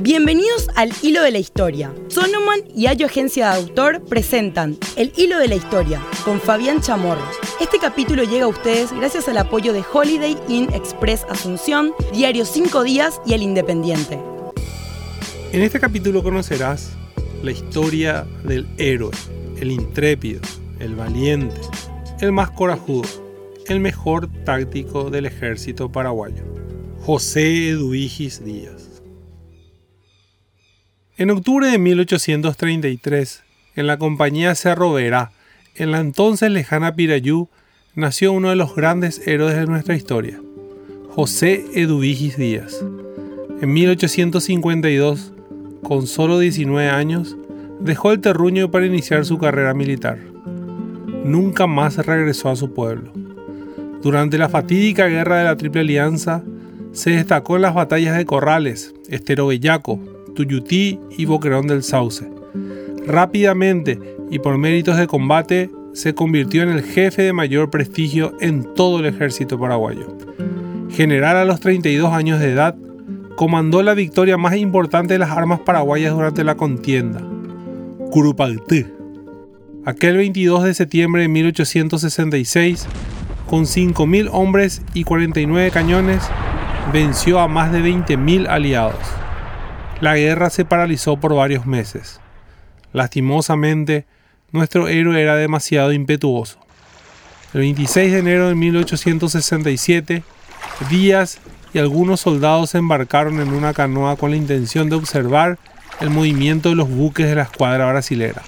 Bienvenidos al Hilo de la Historia. Sonoman y Ayo Agencia de Autor presentan El Hilo de la Historia con Fabián Chamorro. Este capítulo llega a ustedes gracias al apoyo de Holiday Inn Express Asunción, Diario 5 Días y El Independiente. En este capítulo conocerás la historia del héroe, el intrépido, el valiente, el más corajudo, el mejor táctico del ejército paraguayo, José Eduigis Díaz. En octubre de 1833, en la compañía Cerro Verá, en la entonces lejana Pirayú, nació uno de los grandes héroes de nuestra historia, José Eduvigis Díaz. En 1852, con solo 19 años, dejó el terruño para iniciar su carrera militar. Nunca más regresó a su pueblo. Durante la fatídica guerra de la Triple Alianza, se destacó en las batallas de Corrales, Estero Bellaco, Tuyutí y Boquerón del Sauce. Rápidamente y por méritos de combate, se convirtió en el jefe de mayor prestigio en todo el ejército paraguayo. General a los 32 años de edad, comandó la victoria más importante de las armas paraguayas durante la contienda, Curupaltí. Aquel 22 de septiembre de 1866, con 5.000 hombres y 49 cañones, venció a más de 20.000 aliados. La guerra se paralizó por varios meses. Lastimosamente, nuestro héroe era demasiado impetuoso. El 26 de enero de 1867, Díaz y algunos soldados embarcaron en una canoa con la intención de observar el movimiento de los buques de la escuadra brasilera.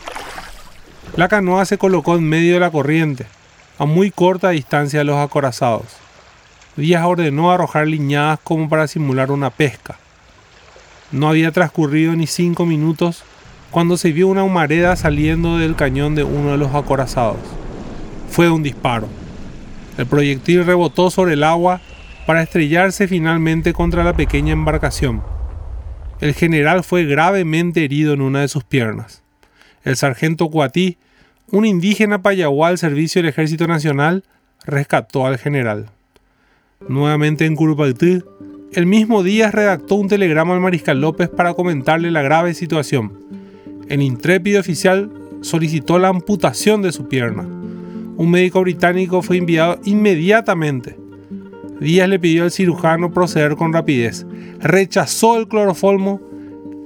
La canoa se colocó en medio de la corriente, a muy corta distancia de los acorazados. Díaz ordenó arrojar liñadas como para simular una pesca. No había transcurrido ni cinco minutos cuando se vio una humareda saliendo del cañón de uno de los acorazados. Fue un disparo. El proyectil rebotó sobre el agua para estrellarse finalmente contra la pequeña embarcación. El general fue gravemente herido en una de sus piernas. El sargento Cuatí, un indígena payaguá al servicio del Ejército Nacional, rescató al general. Nuevamente en Curupaytí, el mismo día redactó un telegrama al mariscal López para comentarle la grave situación. El intrépido oficial solicitó la amputación de su pierna. Un médico británico fue enviado inmediatamente. Díaz le pidió al cirujano proceder con rapidez. Rechazó el cloroformo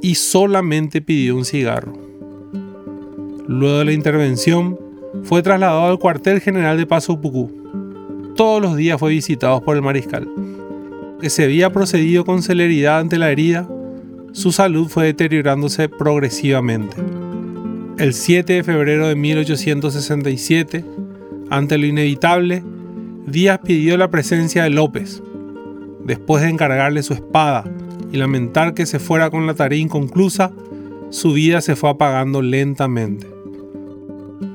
y solamente pidió un cigarro. Luego de la intervención, fue trasladado al cuartel general de Paso Pucú. Todos los días fue visitado por el mariscal que se había procedido con celeridad ante la herida, su salud fue deteriorándose progresivamente. El 7 de febrero de 1867, ante lo inevitable, Díaz pidió la presencia de López. Después de encargarle su espada y lamentar que se fuera con la tarea inconclusa, su vida se fue apagando lentamente.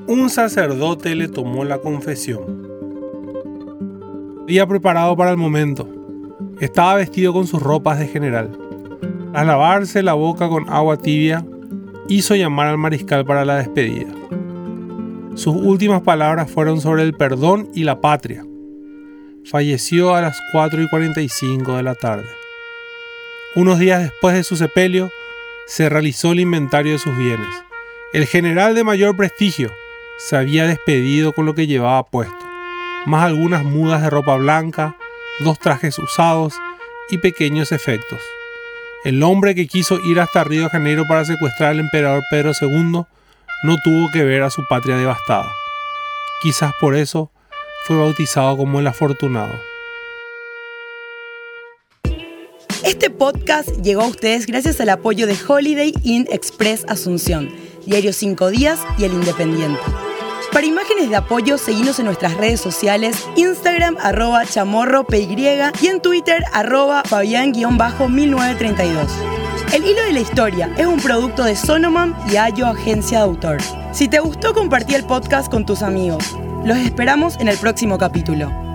Un sacerdote le tomó la confesión. Día preparado para el momento. Estaba vestido con sus ropas de general. Al lavarse la boca con agua tibia, hizo llamar al mariscal para la despedida. Sus últimas palabras fueron sobre el perdón y la patria. Falleció a las 4 y 45 de la tarde. Unos días después de su sepelio, se realizó el inventario de sus bienes. El general de mayor prestigio se había despedido con lo que llevaba puesto, más algunas mudas de ropa blanca, dos trajes usados y pequeños efectos. El hombre que quiso ir hasta Río de Janeiro para secuestrar al emperador Pedro II no tuvo que ver a su patria devastada. Quizás por eso fue bautizado como el afortunado. Este podcast llegó a ustedes gracias al apoyo de Holiday Inn Express Asunción, Diario 5 Días y El Independiente. Para imágenes de apoyo, seguimos en nuestras redes sociales, Instagram arroba chamorropy y en Twitter arroba fabián-1932. El hilo de la historia es un producto de Sonoman y Ayo Agencia de Autor. Si te gustó, compartí el podcast con tus amigos. Los esperamos en el próximo capítulo.